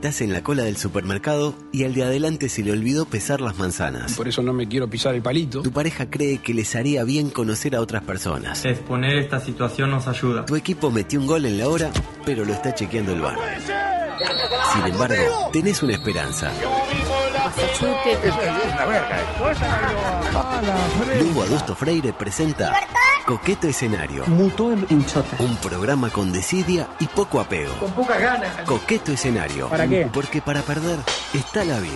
Estás en la cola del supermercado y al de adelante se le olvidó pesar las manzanas. Por eso no me quiero pisar el palito. Tu pareja cree que les haría bien conocer a otras personas. Exponer esta situación nos ayuda. Tu equipo metió un gol en la hora, pero lo está chequeando el bar. Sin embargo, tenés una esperanza. Lugo Adusto Freire presenta Coqueto Escenario. Mutó en, en chota. Un programa con desidia y poco apego. Con pocas ganas. Coqueto Escenario. ¿Para qué? Porque para perder está la vida.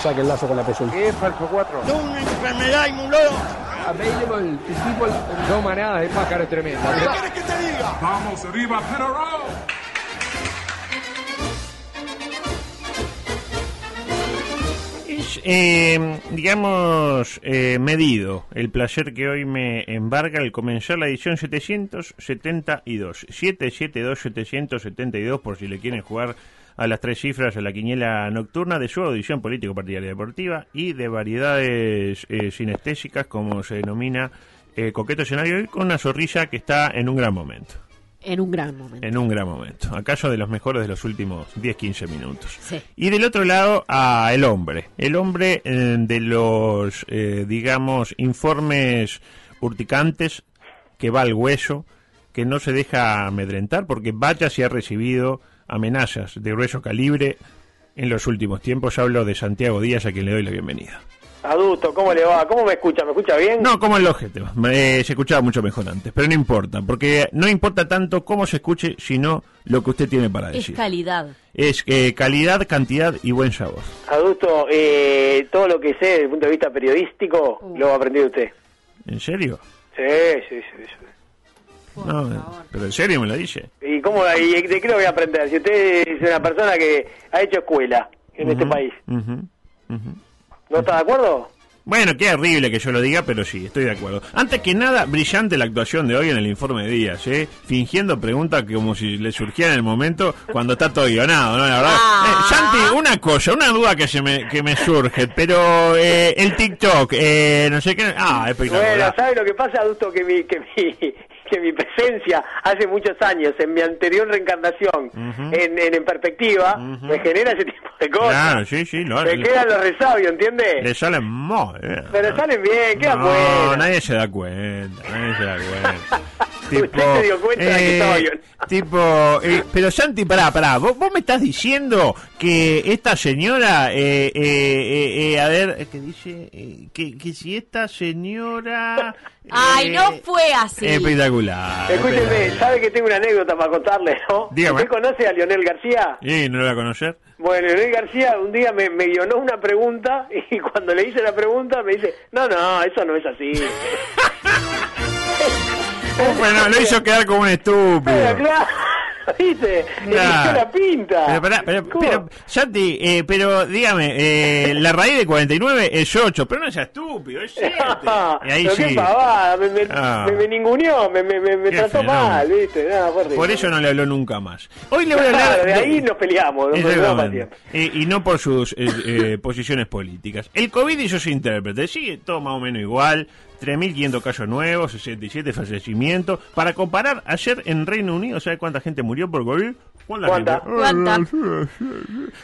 Saque el lazo con la pezuña. ¿Qué es falso 4? una enfermedad inmunóloga. Available people, dos manadas de pájaros tremendas. ¿Qué quieres que te diga? Vamos arriba, Penarol. Eh, digamos, eh, medido el placer que hoy me embarga al comenzar la edición 772. 772-772 por si le quieren jugar a las tres cifras a la quiniela nocturna de su audición político partidaria deportiva y de variedades eh, sinestésicas como se denomina eh, coqueto escenario y con una sonrisa que está en un gran momento. En un gran momento. En un gran momento. Acaso de los mejores de los últimos 10-15 minutos. Sí. Y del otro lado, a el hombre. El hombre eh, de los, eh, digamos, informes urticantes, que va al hueso, que no se deja amedrentar, porque vaya si ha recibido amenazas de grueso calibre en los últimos tiempos. Hablo de Santiago Díaz, a quien le doy la bienvenida. Adulto, ¿cómo le va? ¿Cmo me escucha? ¿Me escucha bien? No, como el ojete. Eh, se escuchaba mucho mejor antes, pero no importa, porque no importa tanto cómo se escuche, sino lo que usted tiene para Es decir. calidad. Es eh, calidad, cantidad y buen sabor. Adulto, eh, todo lo que sé desde el punto de vista periodístico Uh. lo ha aprendido usted. ¿En serio? Sí, sí, sí. No, pero en serio me lo dice. ¿Y cómo, y de qué lo voy a aprender? Si usted es una persona que ha hecho escuela en este país, ujú, ujú. ¿No está de acuerdo? Bueno, qué horrible que yo lo diga, pero sí, estoy de acuerdo. Antes que nada, brillante la actuación de hoy en el informe de Díaz, ¿eh? Fingiendo preguntas que como si le surgiera en el momento cuando está todo guionado, ¿no? La verdad. Ah. Eh, Santi, una cosa, una duda que se me, que me surge, pero eh, el TikTok, eh, no sé qué... Ah, Bueno, espectacular. ¿sabe lo que pasa, adulto? Que mi, que mi, que mi presencia hace muchos años, en mi anterior reencarnación, Ujú. en, en, en perspectiva, Ujú. me genera ese tipo de cosas. Claro, sí, sí, lo me quedan los resabios, ¿entiende? Le salen muy bien. Pero salen bien, quedan no, buenas. nadie se da cuenta, nadie se da cuenta. Usted se dio cuenta de que estaba bien. Tipo, eh, pero Santi, pará, pará, ¿vos, vos me estás diciendo que esta señora, eh, eh, eh, eh, a ver, ¿qué dice? Eh, que, que si esta señora... Ay, eh, no fue así. Espectacular. Escúcheme, espectacular. ¿sabe que tengo una anécdota para contarle, no? Dígame. ¿Usted conoce a Lionel García? ¿Y no lo va a conocer? Bueno, Lionel García un día me, me guionó una pregunta y cuando le hice la pregunta me dice, no, no, eso no es así. Bueno, lo hizo quedar como un estúpido. Pero claro, ¿viste? Eligió la pinta. Pero, pará, pero, pero, Santi, eh, pero dígame, eh, la raíz de 49 es 8, pero no sea estúpido, es 7. Y ahí Pero sí. qué pavada, me, me, Ah. me, me ninguneó, me, me, trató fenómeno. mal, ¿viste? Nada, fue Por eso no le habló nunca más. Hoy le voy a hablar. Claro, de ahí nos peleamos, nos peleamos. Eh, y no por sus eh, eh, posiciones políticas. El COVID y sus intérpretes. Sigue todo más o menos igual. 3.500 casos nuevos, 67 fallecimientos. Para comparar, ayer en Reino Unido, ¿sabe cuánta gente murió por COVID? ¿Cuánta? ¿Cuánta?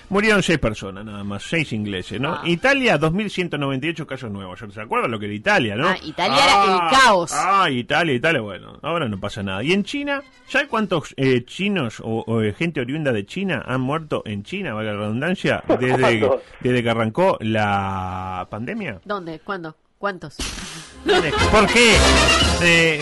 Murieron seis personas nada más, seis ingleses, ¿no? Ah. Italia, 2.198 casos nuevos. ¿Se acuerdan lo que era Italia, no? Ah, Italia era el caos. Ah, Italia, Italia, bueno, ahora no pasa nada. ¿Y en China? ¿Sabe cuántos eh, chinos o, o, eh, gente oriunda de China han muerto en China, valga la redundancia, desde que arrancó la pandemia? ¿Dónde? ¿Cuándo? ¿Cuántos? ¿Por qué? Eh,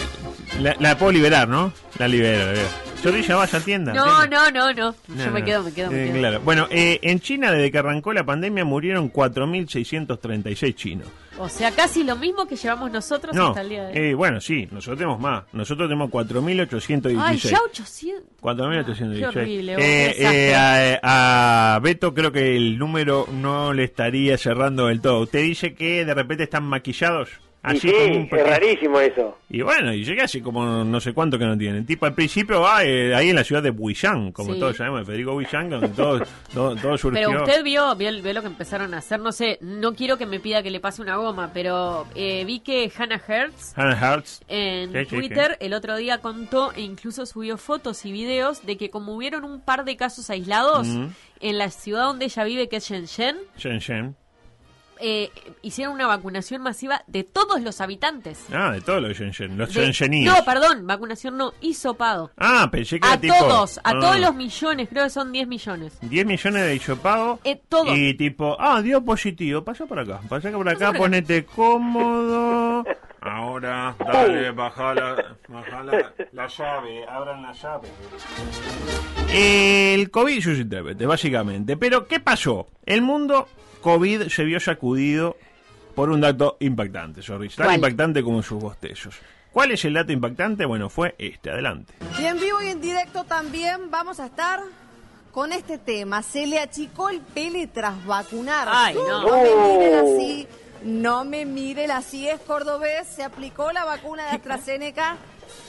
la, la puedo liberar, ¿no? La libero, la libero. Chorrilla, vaya, atienda. No, no, no, no. Yo me quedo, me quedo, me Eh, quedo. claro. Bueno, eh, en China, desde que arrancó la pandemia, murieron 4.636 chinos. O sea, casi lo mismo que llevamos nosotros No, hasta el día de hoy. eh, bueno, sí, nosotros tenemos más. Nosotros tenemos 4.816. Ay, ya 800. 4.816. Qué horrible, Eh, eh, a, a Beto creo que el número no le estaría cerrando del todo. Usted dice que de repente están maquillados. Así sí, como un es rarísimo eso. Y bueno, y llegué así como no sé cuánto que no tienen. Tipo, al principio va eh, ahí en la ciudad de Buillán, como Sí. todos sabemos, Federico Buillán, donde todo, todo, todo surgió. Pero usted vio, vio, vio lo que empezaron a hacer, no sé, no quiero que me pida que le pase una goma, pero eh, vi que Hannah Hertz Hannah Hertz. en Sí, sí, Twitter el otro día contó e incluso subió fotos y videos de que como hubieron un par de casos aislados Mm. en la ciudad donde ella vive, que es Shenzhen, Shen Shen. Eh, hicieron una vacunación masiva de todos los habitantes. Ah, de todos los Shen Shen. Los De- no, perdón, vacunación no, hisopado. Ah, pensé que A era tipo... todos, a ah, todos los millones, creo que son 10 millones. 10 millones de hisopado. Eh. Y tipo, ah, dio positivo. Pasa por acá. Pasa por acá, por acá. ponete cómodo. Ahora, dale, baja la, baja la, la llave, abran la llave. El COVID sus intérpretes, básicamente. Pero, ¿qué pasó? El mundo COVID se vio sacudido por un dato impactante, sorry. Tan ¿Cuál? impactante como sus bostezos. ¿Cuál es el dato impactante? Bueno, fue este. Adelante. Y en vivo y en directo también vamos a estar con este tema. Se le achicó el pele tras vacunarse. Ay, no. No me miren así, no me miren así. Es cordobés, se aplicó la vacuna de AstraZeneca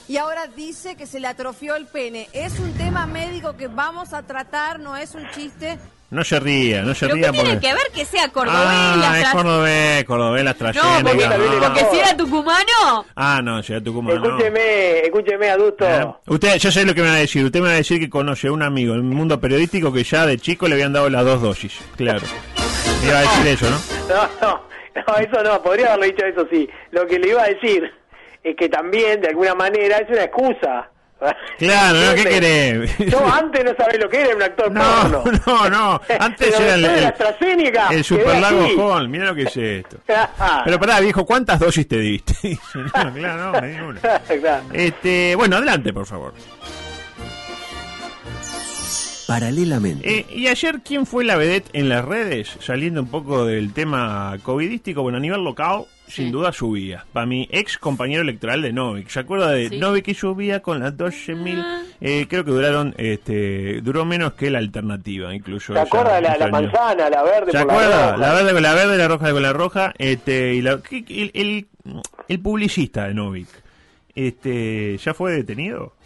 y ahora dice que se le atrofió el pene. Es un tema médico que vamos a tratar, no es un chiste. No se ría, no se ¿Pero ría qué tiene porque... que ver que sea cordobés? Ah, la es cordobés, cordobés, la No, AstraZeneca. porque, no. porque si era tucumano. Ah, no, si era Tucumán, no. Escúcheme, escúcheme, adulto. Eh, Usted, yo sé lo que me va a decir. Usted me va a decir que conoce a un amigo en el mundo periodístico que ya de chico le habían dado las dos dosis. Claro. Me iba a decir eso, ¿no? No, no, no, eso no, podría haberle dicho eso sí. Lo que le iba a decir es que también, de alguna manera, es una excusa. Claro, ¿no? ¿Qué querés? Yo antes no sabía lo que era un actor No, porno. no, no. Antes Pero era el, el, el quedé Super Lago así. Hall. Mira lo que es esto. Pero pará, viejo, ¿cuántas dosis te diste? No, claro, no, me di una. Claro. Este, bueno, adelante, por favor. Paralelamente. Eh, y ayer, ¿quién fue la vedette en las redes? Saliendo un poco del tema covidístico, bueno, a nivel local, sin Sí. duda subía. Para mi ex compañero electoral de Novik. ¿Se acuerda de Sí. Novik que subía con las 12.000? Ah. Eh, creo que duraron, este, duró menos que la alternativa, incluso. ¿Se acuerda la, ese la manzana, la verde ¿Se acuerda? roja? La verde con la verde, la roja con la roja, este, y la, ¿qué- el, el, el publicista de Novik, este, ¿ya fue detenido?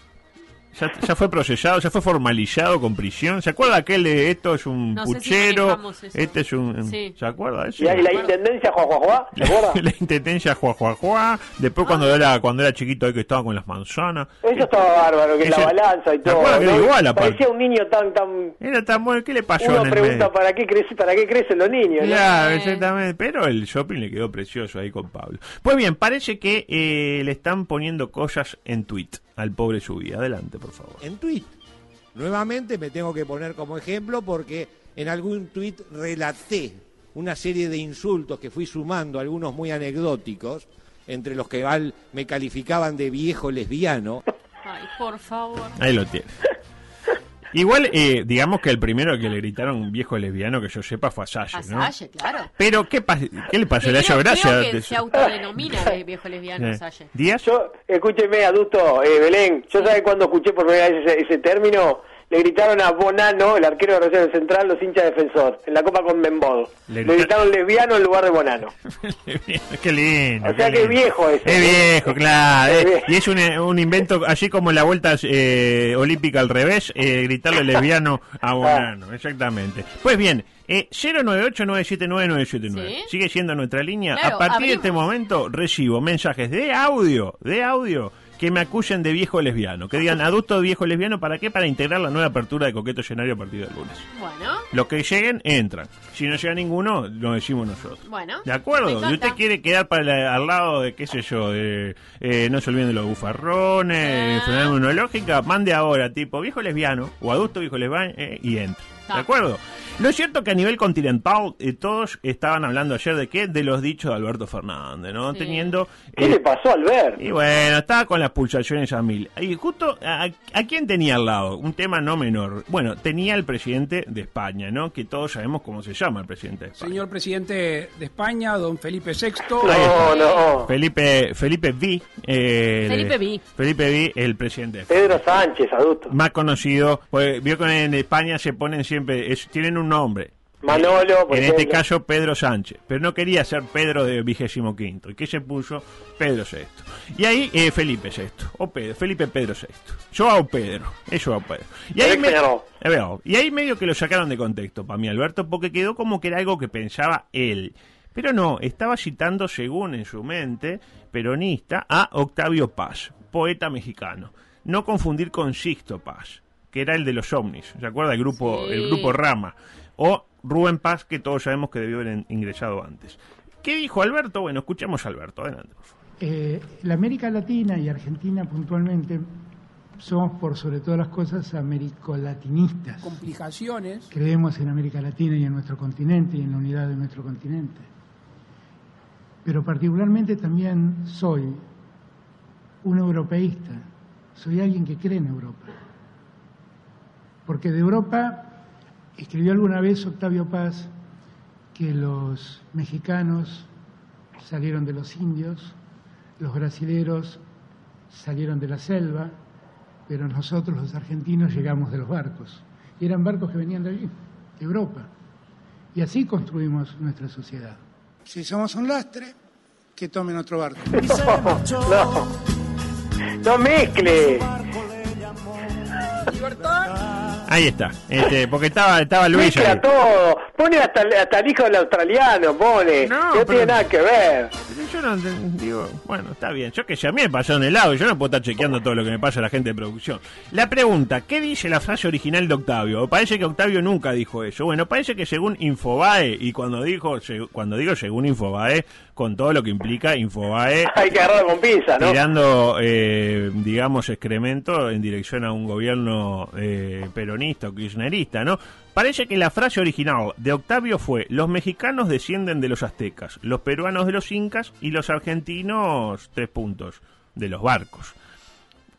¿Ya, ya fue procesado? ¿Ya fue formalizado con prisión? ¿Se acuerda aquel de esto es un No sé si puchero? este es un... Sí. ¿Se acuerda eso? Y ahí la intendencia, Juan, ¿se acuerda? la intendencia juá, juá, juá. Después cuando era cuando era chiquito ahí que estaba con las manzanas. Eso estaba bárbaro, que Ese- la balanza y ¿Se todo. acuerda que ¿no? era igual, aparte? Parecía un niño tan, tan... Era tan bueno, ¿qué le pasó Uno en el pregunta medio? para qué crece, para qué crecen los niños. Eh. exactamente. Pero el shopping le quedó precioso ahí con Pablo. Pues bien, parece que eh, le están poniendo cosas en tweet al pobre Subi. Adelante, por favor. en tweet. Nuevamente me tengo que poner como ejemplo porque en algún tweet relaté una serie de insultos que fui sumando, algunos muy anecdóticos, entre los que me calificaban de viejo lesbiano. Ay, por favor. Ahí lo tiene. Igual, eh, digamos que el primero que le gritaron viejo lesbiano que yo sepa fue a Salle, A ¿no? Salle, claro. Pero, ¿qué, ¿qué le pasó? Que ¿Le ha hecho creo- gracia? creo que se autodenomina de viejo lesbiano, Eh, Salle. ¿Díaz? Yo, escúcheme, adulto, eh, Belén, yo sabe cuando escuché por primera vez ese, ese término, le gritaron a Bonano, el arquero de Rosario Central, los hinchas defensor, en la Copa con Membol. Le Le, grita- gritaron lesbiano en lugar de Bonano. qué lindo. O sea qué que es viejo ese. Es viejo, claro. Es eh, viejo. y es un, eh, un invento, así como la vuelta eh, olímpica al revés, eh, gritarle lesbiano a Bonano, exactamente. Pues bien, eh, 098-979-979. Sí. Sigue siendo nuestra línea. Claro, a partir de este momento recibo mensajes de audio, de audio, que me acusen de viejo lesbiano. Que digan adulto viejo lesbiano, ¿para qué? Para integrar la nueva apertura de Coqueto Escenario a partir del lunes. Bueno, Los que lleguen, entran. Si no llega ninguno, lo decimos nosotros. bueno. ¿De acuerdo? Si encanta. usted quiere quedar para la- al lado de, qué sé yo, de eh, no se olviden de los bufarrones, Ah. enfermedad inmunológica, mande ahora, tipo viejo lesbiano o adulto viejo lesbiano eh, y entra. ¿De Ah. acuerdo? Lo es cierto que a nivel continental eh, todos estaban hablando ayer de qué? De los dichos de Alberto Fernández, ¿no? Sí. Teniendo... ¿Qué eh, le pasó a Albert? y bueno, estaba con las pulsaciones a mil. Y justo, a, a quién tenía al lado? Un tema no menor. Bueno, tenía el presidente de España, ¿no? Que todos sabemos cómo se llama el presidente de España. Señor presidente de España, don Felipe VI. No, no. Felipe Felipe V. eh, Felipe V. Felipe V, el presidente. Pedro Sánchez, adulto. Más conocido, pues vio que en España se ponen siempre, es- tienen un nombre. Manolo, por en este caso Pedro Sánchez, pero no quería ser Pedro de vigésimo quinto. ¿Y qué se puso? Pedro VI. Y ahí eh, Felipe VI, o Pedro, Felipe Pedro Pedro, es Joao Pedro. Y ahí, me- Pedro. Y ahí medio que lo sacaron de contexto para mí, Alberto, porque quedó como que era algo que pensaba él. Pero no, estaba citando, según en su mente, peronista, a Octavio Paz, poeta mexicano. No confundir con Sixto Paz, que era el de los ovnis, ¿se acuerda? El grupo, Sí. el grupo Rama. O Rubén Paz, que todos sabemos que debió haber in- ingresado antes. ¿Qué dijo Alberto? Bueno, escuchemos a Alberto, adelante, por favor. Eh, la América Latina y Argentina puntualmente somos por sobre todas las cosas americolatinistas. Complicaciones. Creemos en América Latina y en nuestro continente y en la unidad de nuestro continente. Pero particularmente también soy un europeísta, soy alguien que cree en Europa. Porque de Europa escribió alguna vez Octavio Paz que los mexicanos salieron de los indios, los brasileros salieron de la selva, pero nosotros los argentinos llegamos de los barcos. Y eran barcos que venían de allí, de Europa. Y así construimos nuestra sociedad. Si somos un lastre, que tomen otro barco. No, no mezcle. Ahí está, este, porque estaba, estaba Luis Mezcla todo. Pone hasta, hasta el hijo del australiano, pone. No, tiene nada que ver. Yo no digo, bueno, está bien. Yo que sé, a mí me pasó en el lado y yo no puedo estar chequeando todo lo que me pasa a la gente de producción. La pregunta, ¿qué dice la frase original de Octavio? Parece que Octavio nunca dijo eso. Bueno, parece que según Infobae, y cuando dijo, cuando digo según Infobae, con todo lo que implica Infobae, Hay que agarrarlo con pinza, ¿no? tirando, eh, digamos, excremento en dirección a un gobierno eh, peronista o kirchnerista, ¿no? Parece que la frase original de Octavio fue, los mexicanos descienden de los aztecas, los peruanos de los incas y los argentinos, tres puntos, de los barcos.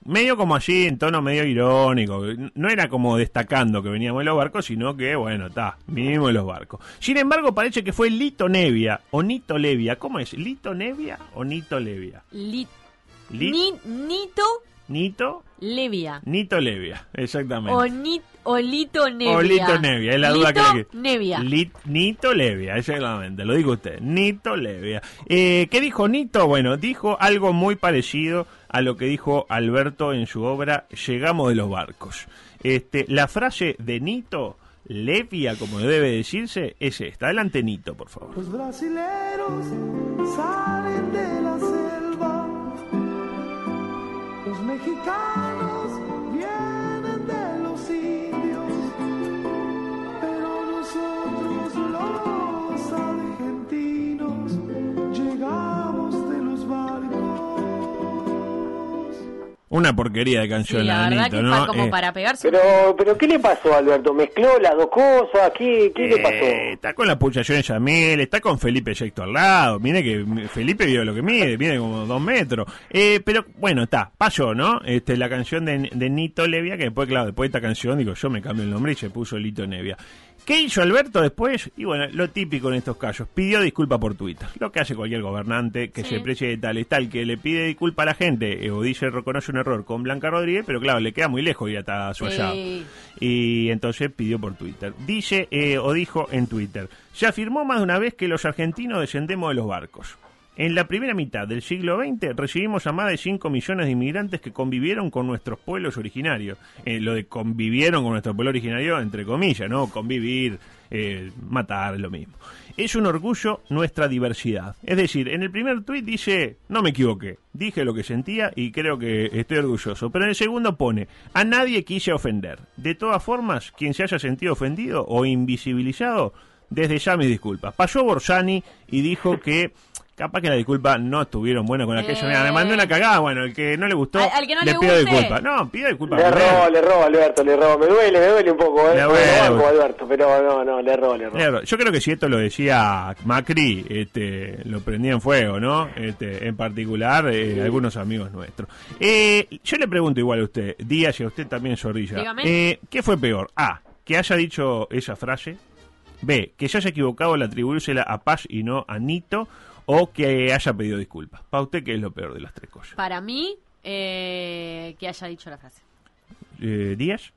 Medio como así, en tono medio irónico. No era como destacando que veníamos de los barcos, sino que, bueno, está, vinimos de los barcos. Sin embargo, parece que fue Lito Nevia o Nito Levia. ¿Cómo es? ¿Lito Nevia o Nito Levia? Li- Li- Ni- Nito Nito, Levia. Nito Levia, exactamente. O, ni, o Lito Nevia. O Lito Nevia, es la duda que le Nevia. Lit- Nito Levia, exactamente, lo digo usted, Nito Levia. Eh, ¿Qué dijo Nito? Bueno, dijo algo muy parecido a lo que dijo Alberto en su obra Llegamos de los barcos. Este, la frase de Nito Levia, como debe decirse, es esta. Adelante, Nito, por favor. Los brasileros salen los mexicanos Una porquería de canción, Sí, la la de verdad que ¿no? como Eh, para pegarse Pero, pero ¿qué le pasó, Alberto? ¿Mezcló las dos cosas? ¿Qué, qué le pasó? Eh, está con las pulsaciones a mil, está con Felipe VI al lado. Mire que Felipe vio lo que mide, mide como dos metros. Eh, pero bueno, está, pasó, ¿no? Este, la canción de, de Nito Levia, que después, claro, después de esta canción, digo, yo me cambio el nombre y se puso Lito Nevia. ¿Qué hizo Alberto después? Y bueno, lo típico en estos casos, pidió disculpa por Twitter. Lo que hace cualquier gobernante que Sí. se precie de tal es tal, que le pide disculpa a la gente, o dice reconoce un error con Blanca Rodríguez, pero claro, le queda muy lejos ir hasta su allá Sí. y entonces pidió por Twitter. Dice eh, o dijo en Twitter, se afirmó más de una vez que los argentinos descendemos de los barcos. En la primera mitad del siglo XX recibimos a más de 5 millones de inmigrantes que convivieron con nuestros pueblos originarios. Eh, lo de convivieron con nuestro pueblo originario, entre comillas, ¿no? Convivir, eh, matar, lo mismo. Es un orgullo nuestra diversidad. Es decir, en el primer tuit dice, no me equivoqué, dije lo que sentía y creo que estoy orgulloso. Pero en el segundo pone, a nadie quise ofender. De todas formas, quien se haya sentido ofendido o invisibilizado, desde ya mis disculpas. Pasó Borsani y dijo que capaz que la disculpa no estuvieron buenas con aquello. Mira, me mandó una cagada, bueno, el que no le gustó, Al- al que no le le pido disculpas. No, pido disculpas. Le erró, le erró, Alberto, le erró. Me duele, me duele un poco, ¿eh? Le banco, Alberto, pero no, no, le erró, le. Claro, yo creo que si esto lo decía Macri, este, lo prendía en fuego, ¿no? Este, en particular, eh, algunos amigos nuestros. Eh, yo le pregunto igual a usted, Díaz y a usted también, Zorrilla. Dígame. Eh, ¿Qué fue peor? A, que haya dicho esa frase. B, que se haya equivocado al atribuírsela a Paz y no a Nito. O que haya pedido disculpas. Para usted, ¿qué es lo peor de las tres cosas? Para mí, eh, que haya dicho la frase. Eh, ¿Díaz?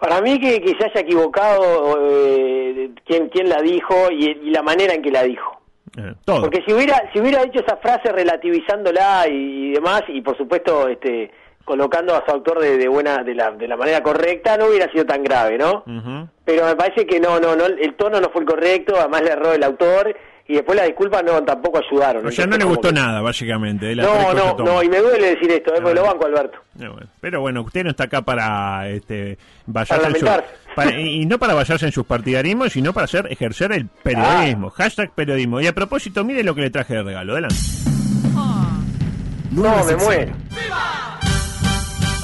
Para mí que, que se haya equivocado eh, quién, quién la dijo y, y la manera en que la dijo. Eh, todo. Porque si hubiera si hubiera dicho esa frase relativizándola y, y demás y por supuesto este colocando a su autor de, de buena de la, de la manera correcta no hubiera sido tan grave, ¿no? Pero me parece que no no no el tono no fue el correcto, además le erró el autor y después las disculpas no tampoco ayudaron. O sea, no le gustó que- nada, básicamente. de las No, tres no, no, y me duele decir esto, eh, porque lo banco Alberto. Eh, bueno, Pero bueno, usted no está acá para este, vallarse Para en su- lamentarse. para- y no para vallarse en sus partidarismos, sino para hacer ejercer el periodismo. Hashtag periodismo. Y a propósito, mire lo que le traje de regalo. Adelante. No, me muero.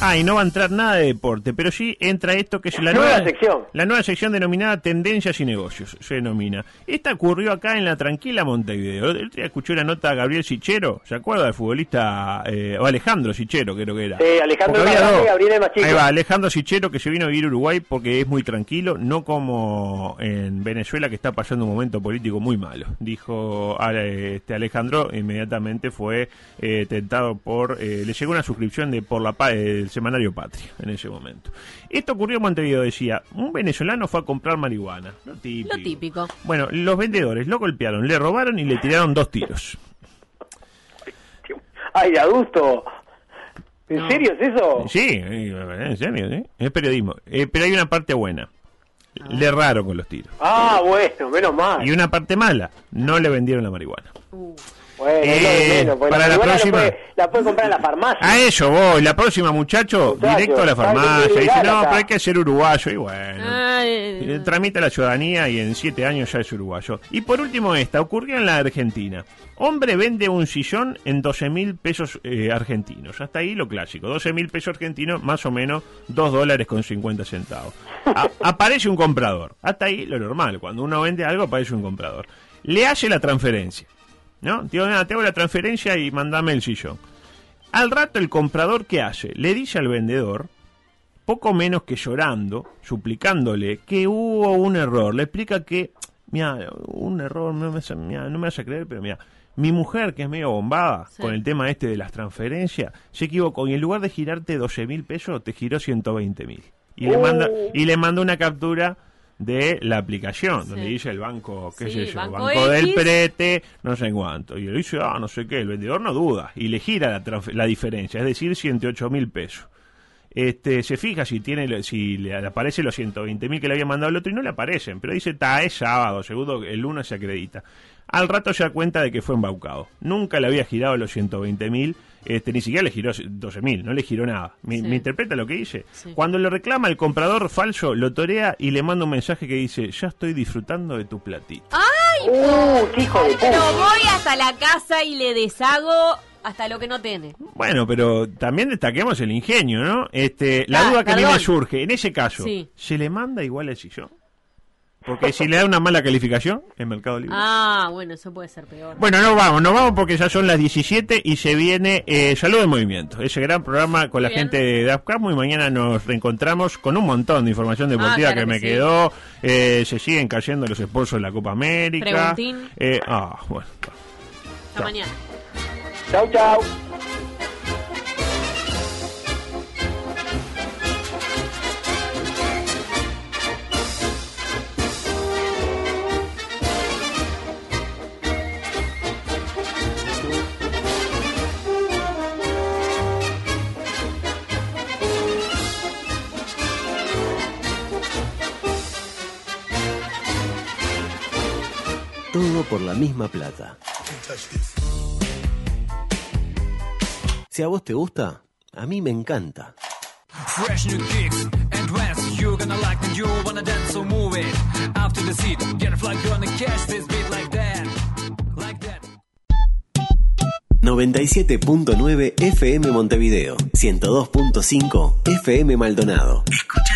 Ah, y no va a entrar nada de deporte, pero sí entra esto que es la Nueva nueva, sección. La nueva sección denominada Tendencias y Negocios, se denomina. Esta ocurrió acá en la tranquila Montevideo. El día escuché una nota a Gabriel Sichero, ¿se acuerda del futbolista, eh, o Alejandro Sichero creo que era? Sí, Alejandro dos. Gabriel es más chico. Ahí va, Alejandro Sichero que se vino a vivir a Uruguay porque es muy tranquilo, no como en Venezuela que está pasando un momento político muy malo. Dijo a- este Alejandro, inmediatamente fue eh, tentado por, eh, le llegó una suscripción de por la Pa- el semanario Patria en ese momento. Esto ocurrió en Montevideo, decía, un venezolano fue a comprar marihuana. Lo típico. Lo típico. Bueno, los vendedores lo golpearon, le robaron y le tiraron dos tiros. Ay, adusto. ¿En No. serio es eso? Sí, eh, en serio, ¿sí? es periodismo. Eh, pero hay una parte buena. Le erraron con los tiros. Ah, bueno, menos mal. Y una parte mala, no le vendieron la marihuana. Bueno, Eh, porque para la próxima- La puede, la puede comprar en la farmacia. A eso voy, la próxima muchacho, Muchacho, directo a la ¿sabe qué farmacia. Dice, no, acá? pero hay que ser uruguayo. Y bueno, Ay, tramita la ciudadanía y en siete años ya es uruguayo. Y por último esta, ocurrió en la Argentina. Hombre vende un sillón en 12 mil pesos eh, argentinos. Hasta ahí lo clásico. 12 mil pesos argentinos, más o menos 2 dólares con 50 centavos. A- aparece un comprador. Hasta ahí lo normal. Cuando uno vende algo, aparece un comprador. Le hace la transferencia. ¿No? Digo, nada, te hago la transferencia y mandame el sillón. Al rato el comprador, ¿qué hace? Le dice al vendedor, poco menos que llorando, suplicándole que hubo un error. Le explica que, mira, un error, no me, mirá, no me vas a creer, pero mira, mi mujer, que es medio bombada Sí. con el tema este de las transferencias, se equivocó y en lugar de girarte 12 mil pesos, te giró 120 mil. Y, le Uh. manda, y le manda una captura de la aplicación, donde dice el banco, qué Sí, sé yo, banco banco, del prete, no sé cuánto. Y él dice, ah, no sé qué, el vendedor no duda. Y le gira la, diferencia, es decir, 108 mil pesos. Este, se fija si tiene si le aparece los 120 mil que le había mandado el otro y no le aparecen, pero dice, ta, es sábado, seguro que el lunes se acredita. Al rato se da cuenta de que fue embaucado. Nunca le había girado los 120 mil, este, ni siquiera le giró 12 mil, no le giró nada. ¿Me, Sí. me interpreta lo que dice? Sí. Cuando le reclama el comprador falso, lo torea y le manda un mensaje que dice, ya estoy disfrutando de tu platito. ¡Ay! Uh, qué hijo de Pero voy hasta la casa y le deshago hasta lo que no tiene. Bueno, pero también destaquemos el ingenio, ¿no? Este, la Ah, duda que a mí me surge, en ese caso, Sí. ¿se le manda igual el sillón? Porque si le da una mala calificación en Mercado Libre. Ah, bueno, eso puede ser peor. Bueno, no vamos, no vamos porque ya son las 17 y se viene eh, Salud en Movimiento, ese gran programa con la bien. gente de DAPCAM y mañana nos reencontramos con un montón de información deportiva Ah, claro que me sí. quedó, eh, se siguen cayendo los esposos de la Copa América. Preguntín. Eh, ah, bueno. Hasta mañana. Chau, chau. Todo por la misma plata. Si a vos te gusta, a mí me encanta. Fresh new kicks and trends you're gonna like and you wanna dance so move it to the seat get a flag gonna catch this beat like that like that 97.9 FM Montevideo, 102.5 FM Maldonado. Escucha